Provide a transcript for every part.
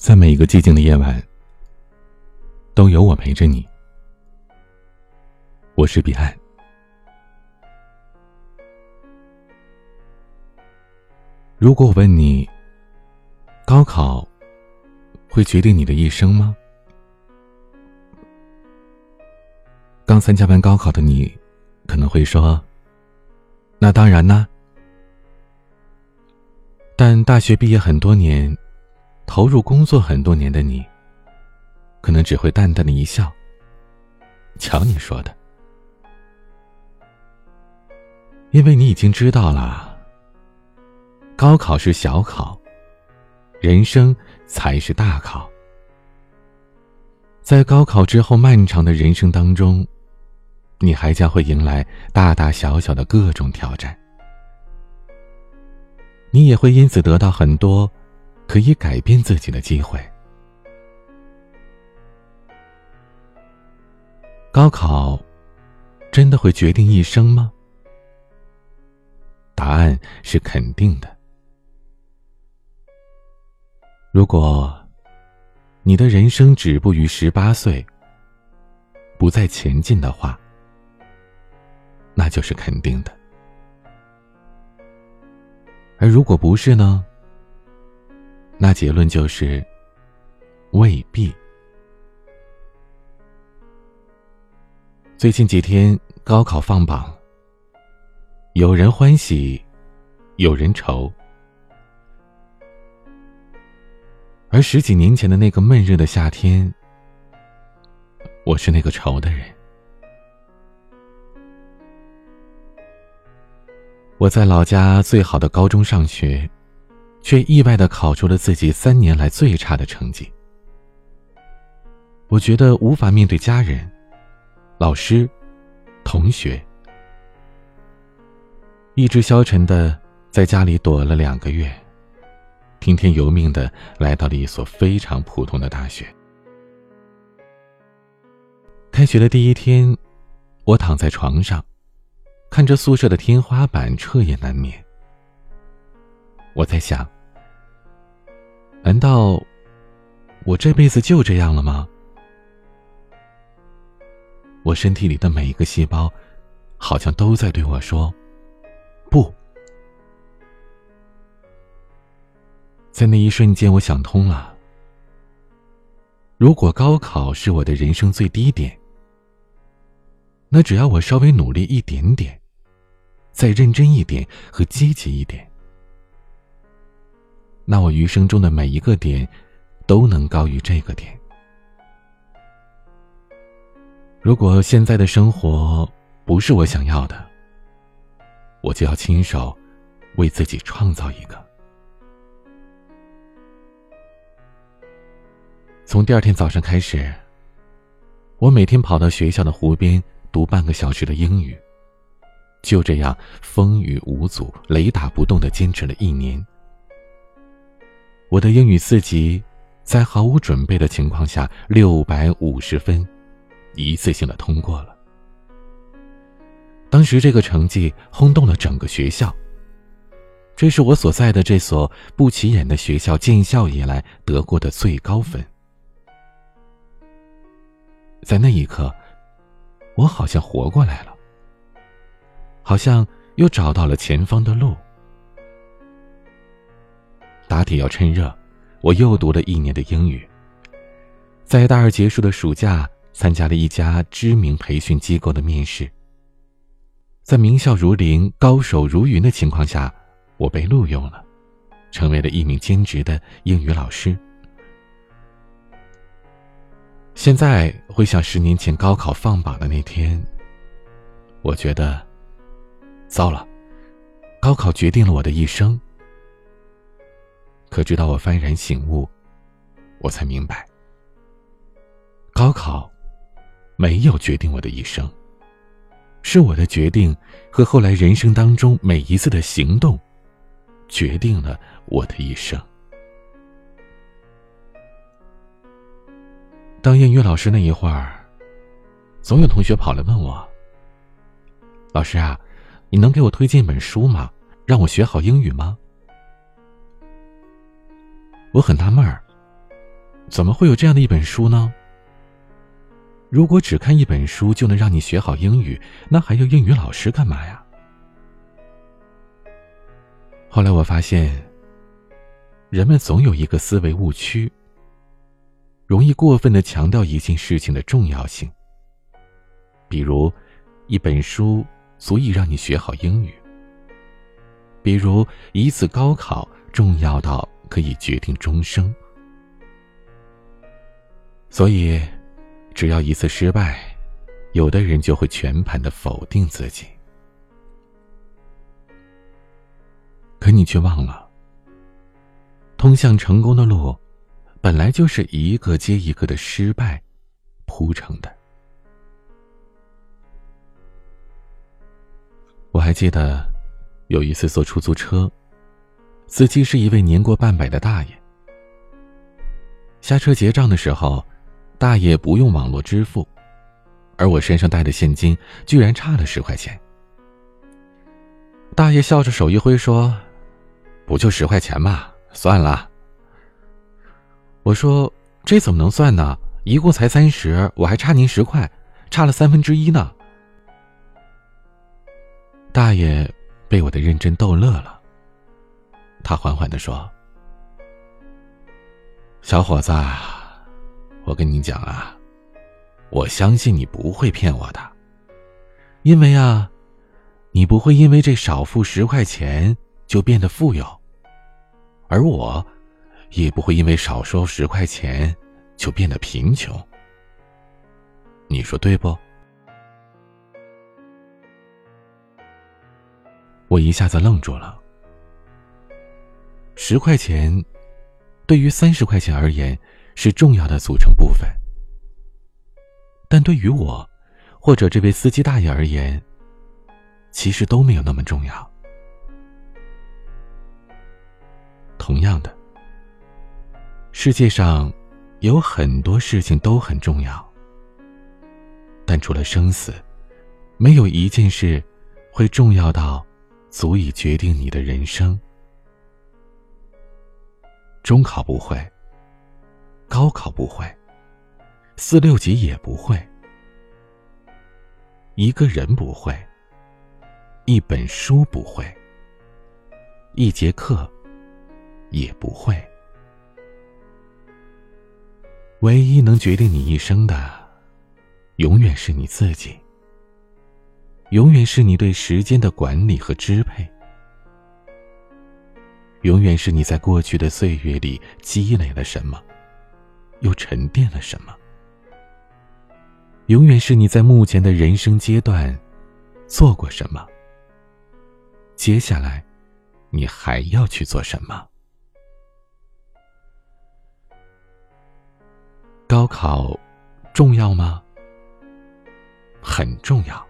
在每一个寂静的夜晚，都有我陪着你。我是彼岸。如果我问你，高考会决定你的一生吗？刚参加完高考的你，可能会说：“那当然啦。”但大学毕业很多年。投入工作很多年的你，可能只会淡淡的一笑。瞧你说的，因为你已经知道了，高考是小考，人生才是大考。在高考之后漫长的人生当中，你还将会迎来大大小小的各种挑战，你也会因此得到很多。可以改变自己的机会。高考真的会决定一生吗？答案是肯定的。如果你的人生止步于十八岁，不再前进的话，那就是肯定的。而如果不是呢？那结论就是，未必。最近几天高考放榜，有人欢喜，有人愁。而十几年前的那个闷热的夏天，我是那个愁的人。我在老家最好的高中上学。却意外的考出了自己三年来最差的成绩。我觉得无法面对家人、老师、同学，意志消沉的在家里躲了两个月，听天由命的来到了一所非常普通的大学。开学的第一天，我躺在床上，看着宿舍的天花板，彻夜难眠。我在想，难道我这辈子就这样了吗？我身体里的每一个细胞，好像都在对我说：“不。”在那一瞬间，我想通了。如果高考是我的人生最低点，那只要我稍微努力一点点，再认真一点和积极一点。那我余生中的每一个点，都能高于这个点。如果现在的生活不是我想要的，我就要亲手为自己创造一个。从第二天早上开始，我每天跑到学校的湖边读半个小时的英语，就这样风雨无阻、雷打不动的坚持了一年。我的英语四级，在毫无准备的情况下，六百五十分，一次性的通过了。当时这个成绩轰动了整个学校。这是我所在的这所不起眼的学校建校以来得过的最高分。在那一刻，我好像活过来了，好像又找到了前方的路。打铁要趁热，我又读了一年的英语。在大二结束的暑假，参加了一家知名培训机构的面试。在名校如林、高手如云的情况下，我被录用了，成为了一名兼职的英语老师。现在回想十年前高考放榜的那天，我觉得，糟了，高考决定了我的一生。可直到我幡然醒悟，我才明白，高考没有决定我的一生，是我的决定和后来人生当中每一次的行动，决定了我的一生。当英语老师那一会儿，总有同学跑来问我：“老师啊，你能给我推荐一本书吗？让我学好英语吗？”我很纳闷儿，怎么会有这样的一本书呢？如果只看一本书就能让你学好英语，那还要英语老师干嘛呀？后来我发现，人们总有一个思维误区，容易过分的强调一件事情的重要性。比如，一本书足以让你学好英语；比如，一次高考重要到可以决定终生。所以。只要一次失败，有的人就会全盘的否定自己。可你却忘了，通向成功的路，本来就是一个接一个的失败铺成的。我还记得，有一次坐出租车，司机是一位年过半百的大爷。下车结账的时候。大爷不用网络支付，而我身上带的现金居然差了十块钱。大爷笑着手一挥说：“不就十块钱嘛，算了。”我说：“这怎么能算呢？一共才三十，我还差您十块，差了三分之一呢。”大爷被我的认真逗乐了，他缓缓的说：“小伙子。”我跟你讲啊，我相信你不会骗我的，因为啊，你不会因为这少付十块钱就变得富有，而我，也不会因为少收十块钱就变得贫穷。你说对不？我一下子愣住了。十块钱，对于三十块钱而言。是重要的组成部分，但对于我，或者这位司机大爷而言，其实都没有那么重要。同样的，世界上有很多事情都很重要，但除了生死，没有一件事会重要到足以决定你的人生。中考不会。高考不会，四六级也不会，一个人不会，一本书不会，一节课也不会。唯一能决定你一生的，永远是你自己，永远是你对时间的管理和支配，永远是你在过去的岁月里积累了什么。又沉淀了什么？永远是你在目前的人生阶段做过什么？接下来，你还要去做什么？高考重要吗？很重要，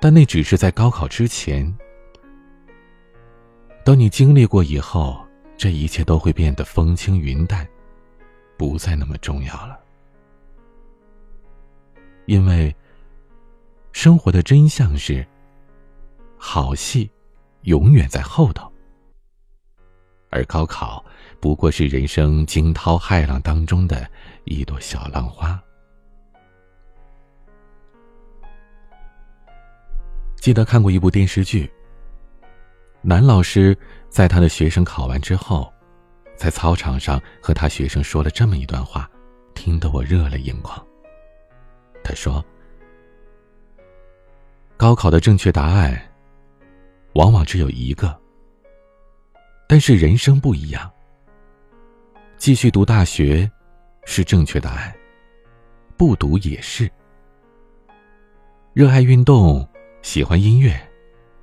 但那只是在高考之前。等你经历过以后，这一切都会变得风轻云淡。不再那么重要了，因为生活的真相是，好戏永远在后头，而高考不过是人生惊涛骇浪当中的一朵小浪花。记得看过一部电视剧，男老师在他的学生考完之后。在操场上和他学生说了这么一段话，听得我热泪盈眶。他说：“高考的正确答案，往往只有一个。但是人生不一样。继续读大学，是正确答案；不读也是。热爱运动，喜欢音乐，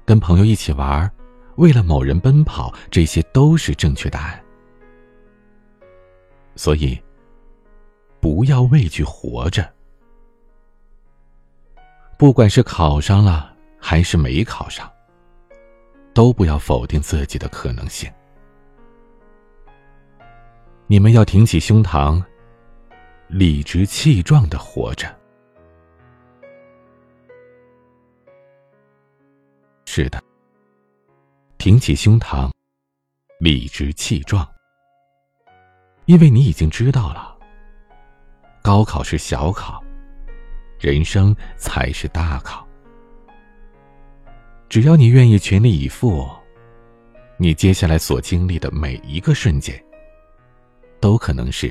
跟朋友一起玩，为了某人奔跑，这些都是正确答案。”所以，不要畏惧活着。不管是考上了还是没考上，都不要否定自己的可能性。你们要挺起胸膛，理直气壮的活着。是的，挺起胸膛，理直气壮。因为你已经知道了，高考是小考，人生才是大考。只要你愿意全力以赴，你接下来所经历的每一个瞬间，都可能是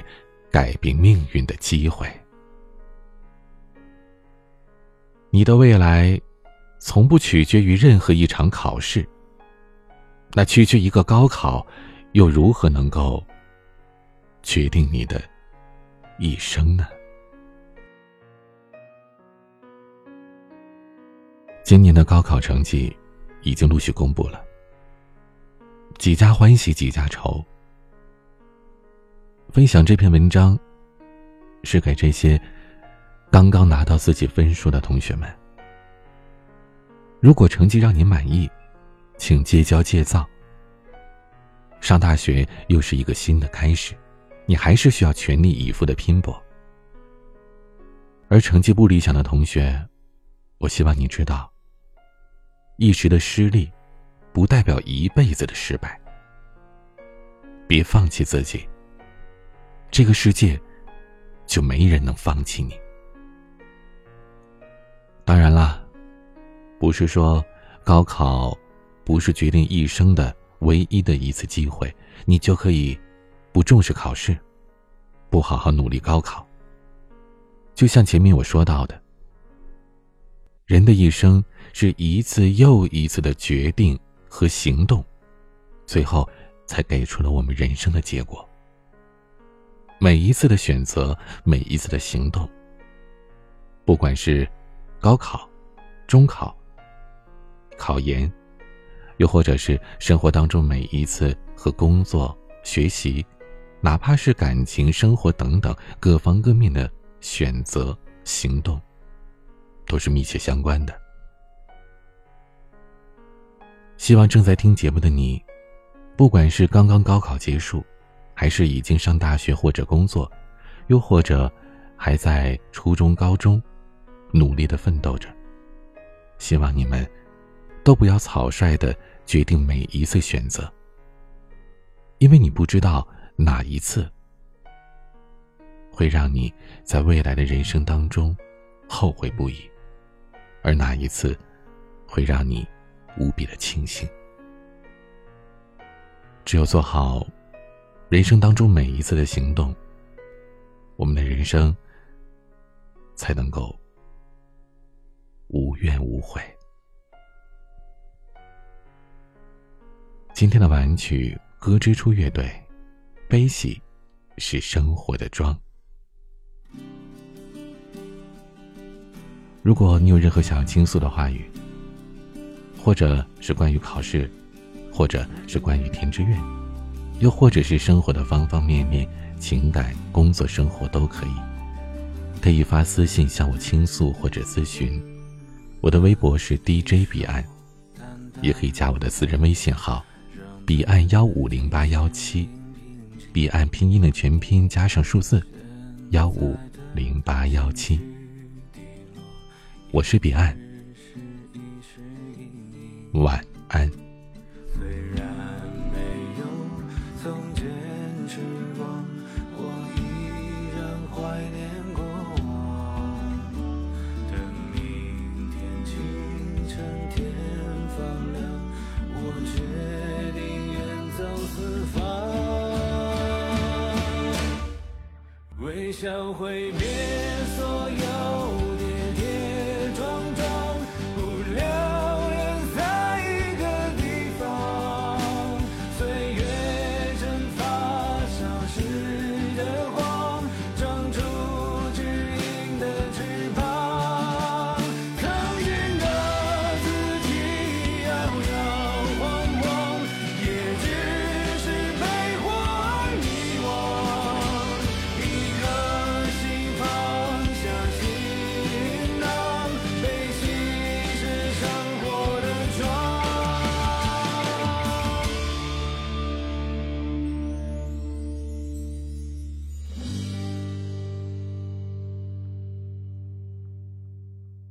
改变命运的机会。你的未来，从不取决于任何一场考试。那区区一个高考，又如何能够决定你的一生呢？今年的高考成绩已经陆续公布了，几家欢喜几家愁。分享这篇文章，是给这些刚刚拿到自己分数的同学们。如果成绩让你满意，请戒骄戒躁。上大学又是一个新的开始，你还是需要全力以赴的拼搏。而成绩不理想的同学，我希望你知道。一时的失利，不代表一辈子的失败。别放弃自己。这个世界，就没人能放弃你。当然啦，不是说高考不是决定一生的唯一的一次机会，你就可以不重视考试，不好好努力高考。就像前面我说到的，人的一生。是一次又一次的决定和行动，最后才给出了我们人生的结果。每一次的选择，每一次的行动，不管是高考、中考、考研，又或者是生活当中每一次和工作、学习，哪怕是感情、生活等等各方各面的选择、行动，都是密切相关的。希望正在听节目的你，不管是刚刚高考结束，还是已经上大学或者工作，又或者还在初中、高中努力的奋斗着，希望你们都不要草率的决定每一次选择，因为你不知道哪一次会让你在未来的人生当中后悔不已，而哪一次会让你。无比的庆幸。只有做好人生当中每一次的行动，我们的人生才能够无怨无悔。今天的晚曲歌之初乐队，悲喜是生活的妆。如果你有任何想要倾诉的话语，或者是关于考试，或者是关于填志愿，又或者是生活的方方面面，情感、工作、生活都可以，可以发私信向我倾诉或者咨询。我的微博是 DJ 彼岸，也可以加我的私人微信号彼岸幺五零八幺七，彼岸拼音的全拼加上数字幺五零八幺七。我是彼岸。晚安。想毁灭所有。